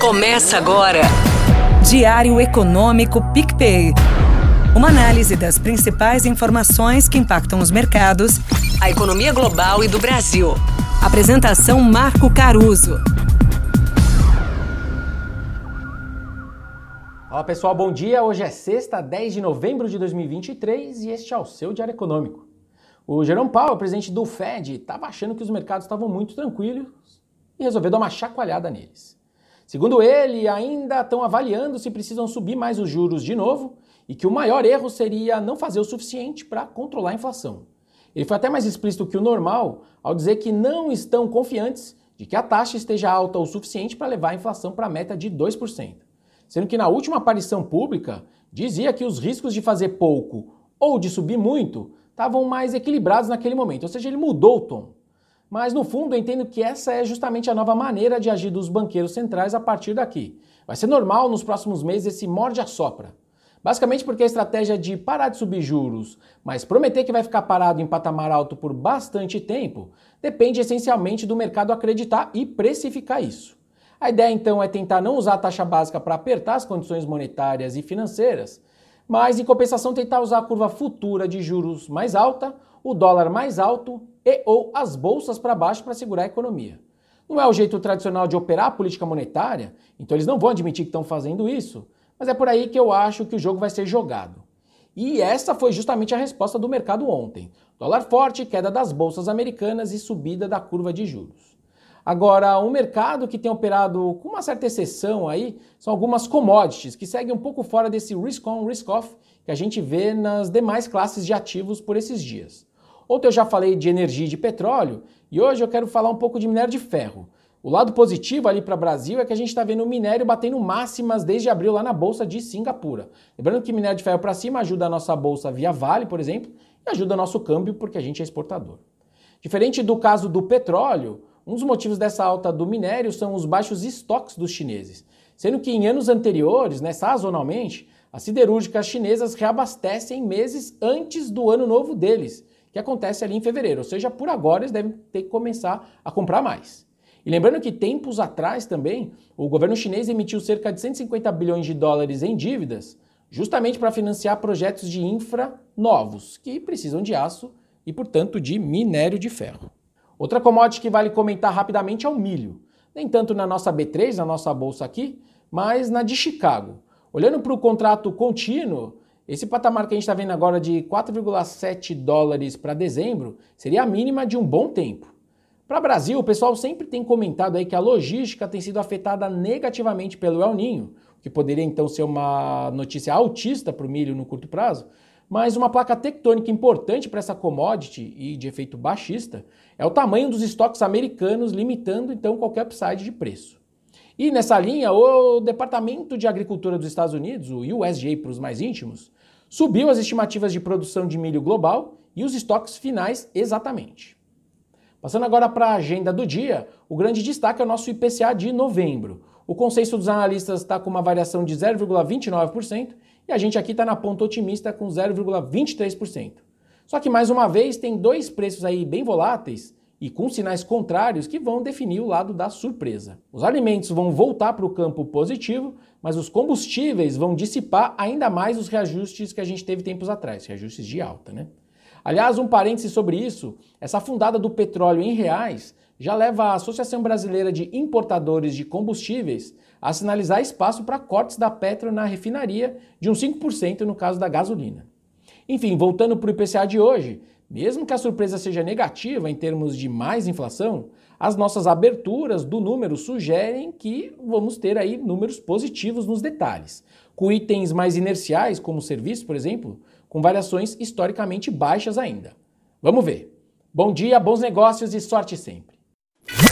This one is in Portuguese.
Começa agora. Diário Econômico PicPay. Uma análise das principais informações que impactam os mercados, a economia global e do Brasil. Apresentação Marco Caruso. Olá pessoal, bom dia. Hoje é sexta, 10 de novembro de 2023 e este é o seu Diário Econômico. O Jerome Powell, presidente do Fed, estava achando que os mercados estavam muito tranquilos e resolveu dar uma chacoalhada neles. Segundo ele, ainda estão avaliando se precisam subir mais os juros de novo e que o maior erro seria não fazer o suficiente para controlar a inflação. Ele foi até mais explícito que o normal ao dizer que não estão confiantes de que a taxa esteja alta o suficiente para levar a inflação para a meta de 2%. Sendo que na última aparição pública dizia que os riscos de fazer pouco ou de subir muito estavam mais equilibrados naquele momento, ou seja, ele mudou o tom. Mas no fundo eu entendo que essa é justamente a nova maneira de agir dos banqueiros centrais a partir daqui. Vai ser normal nos próximos meses esse morde-a-sopra. Basicamente porque a estratégia de parar de subir juros, mas prometer que vai ficar parado em patamar alto por bastante tempo, depende essencialmente do mercado acreditar e precificar isso. A ideia então é tentar não usar a taxa básica para apertar as condições monetárias e financeiras, mas em compensação tentar usar a curva futura de juros mais alta, o dólar mais alto e ou as bolsas para baixo para segurar a economia. Não é o jeito tradicional de operar a política monetária, então eles não vão admitir que estão fazendo isso, mas é por aí que eu acho que o jogo vai ser jogado. E essa foi justamente a resposta do mercado ontem. Dólar forte, queda das bolsas americanas e subida da curva de juros. Agora, um mercado que tem operado com uma certa exceção aí são algumas commodities que seguem um pouco fora desse risk on, risk off que a gente vê nas demais classes de ativos por esses dias. Ontem eu já falei de energia e de petróleo e hoje eu quero falar um pouco de minério de ferro. O lado positivo ali para o Brasil é que a gente está vendo o minério batendo máximas desde abril lá na bolsa de Singapura. Lembrando que minério de ferro para cima ajuda a nossa bolsa via Vale, por exemplo, e ajuda o nosso câmbio porque a gente é exportador. Diferente do caso do petróleo, um dos motivos dessa alta do minério são os baixos estoques dos chineses, sendo que em anos anteriores, né, sazonalmente, as siderúrgicas chinesas reabastecem meses antes do ano novo deles que acontece ali em fevereiro. Ou seja, por agora eles devem ter que começar a comprar mais. E lembrando que tempos atrás também, o governo chinês emitiu cerca de 150 bilhões de dólares em dívidas, justamente para financiar projetos de infra novos, que precisam de aço e, portanto, de minério de ferro. Outra commodity que vale comentar rapidamente é o milho. Nem tanto na nossa B3, na nossa bolsa aqui, mas na de Chicago. Olhando para o contrato contínuo, esse patamar que a gente está vendo agora de 4,7 dólares para dezembro seria a mínima de um bom tempo. Para o Brasil, o pessoal sempre tem comentado aí que a logística tem sido afetada negativamente pelo El Ninho, que poderia então ser uma notícia altista para o milho no curto prazo, mas uma placa tectônica importante para essa commodity e de efeito baixista é o tamanho dos estoques americanos, limitando então qualquer upside de preço. E nessa linha, o Departamento de Agricultura dos Estados Unidos, o USDA para os mais íntimos, subiu as estimativas de produção de milho global e os estoques finais exatamente. Passando agora para a agenda do dia, o grande destaque é o nosso IPCA de novembro. O consenso dos analistas está com uma variação de 0,29% e a gente aqui está na ponta otimista com 0,23%. Só que mais uma vez tem dois preços aí bem voláteis e com sinais contrários que vão definir o lado da surpresa. Os alimentos vão voltar para o campo positivo, mas os combustíveis vão dissipar ainda mais os reajustes que a gente teve tempos atrás, reajustes de alta, né? Aliás, um parêntese sobre isso, essa fundada do petróleo em reais já leva a Associação Brasileira de Importadores de Combustíveis a sinalizar espaço para cortes da Petro na refinaria de uns 5% no caso da gasolina. Enfim, voltando para o IPCA de hoje, mesmo que a surpresa seja negativa em termos de mais inflação, as nossas aberturas do número sugerem que vamos ter aí números positivos nos detalhes, com itens mais inerciais, como serviços, por exemplo, com variações historicamente baixas ainda. Vamos ver. Bom dia, bons negócios e sorte sempre.